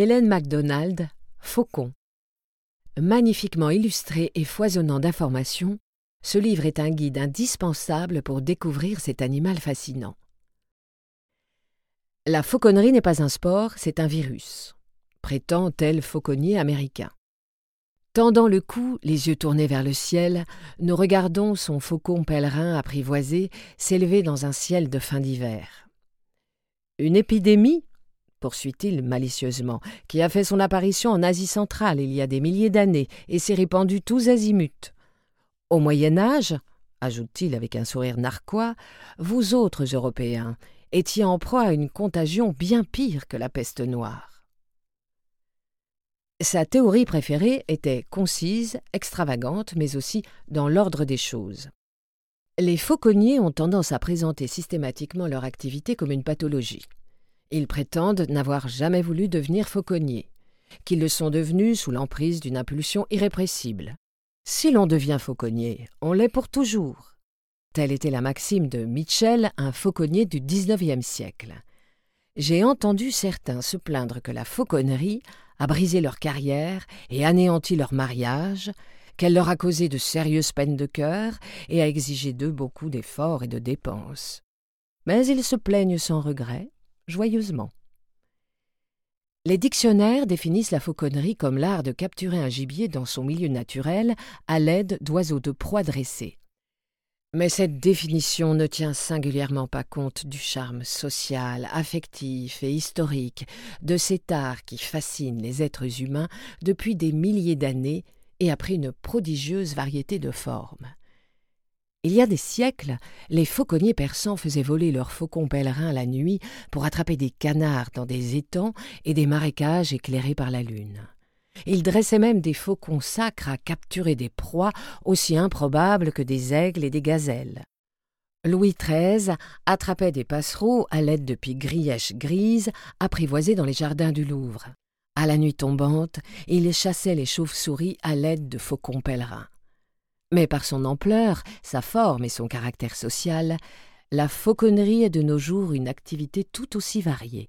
Hélène MacDonald, Faucon. Magnifiquement illustré et foisonnant d'informations, ce livre est un guide indispensable pour découvrir cet animal fascinant. La fauconnerie n'est pas un sport, c'est un virus, prétend tel fauconnier américain. Tendant le cou, les yeux tournés vers le ciel, nous regardons son faucon pèlerin apprivoisé s'élever dans un ciel de fin d'hiver. Une épidémie poursuit-il malicieusement, qui a fait son apparition en Asie centrale il y a des milliers d'années et s'est répandue tous azimuts. Au Moyen Âge, ajoute-t-il avec un sourire narquois, vous autres Européens étiez en proie à une contagion bien pire que la peste noire. Sa théorie préférée était concise, extravagante, mais aussi dans l'ordre des choses. Les fauconniers ont tendance à présenter systématiquement leur activité comme une pathologie. Ils prétendent n'avoir jamais voulu devenir fauconniers, qu'ils le sont devenus sous l'emprise d'une impulsion irrépressible. Si l'on devient fauconnier, on l'est pour toujours. Telle était la maxime de Mitchell, un fauconnier du XIXe siècle. J'ai entendu certains se plaindre que la fauconnerie a brisé leur carrière et anéanti leur mariage, qu'elle leur a causé de sérieuses peines de cœur et a exigé d'eux beaucoup d'efforts et de dépenses. Mais ils se plaignent sans regret, joyeusement. Les dictionnaires définissent la fauconnerie comme l'art de capturer un gibier dans son milieu naturel à l'aide d'oiseaux de proie dressés. Mais cette définition ne tient singulièrement pas compte du charme social, affectif et historique de cet art qui fascine les êtres humains depuis des milliers d'années et a pris une prodigieuse variété de formes. Il y a des siècles, les fauconniers persans faisaient voler leurs faucons pèlerins la nuit pour attraper des canards dans des étangs et des marécages éclairés par la lune. Ils dressaient même des faucons sacres à capturer des proies aussi improbables que des aigles et des gazelles. Louis XIII attrapait des passereaux à l'aide de pies grièches grises apprivoisées dans les jardins du Louvre. À la nuit tombante, il chassait les chauves-souris à l'aide de faucons pèlerins. Mais par son ampleur, sa forme et son caractère social, la fauconnerie est de nos jours une activité tout aussi variée.